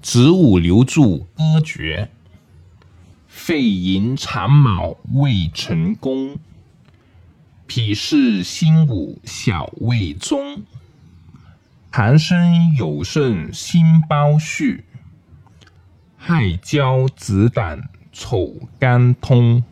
子午流注歌诀：肺银长卯未成功，脾是心午小未中，寒生有肾心包虚，亥交子胆丑肝通。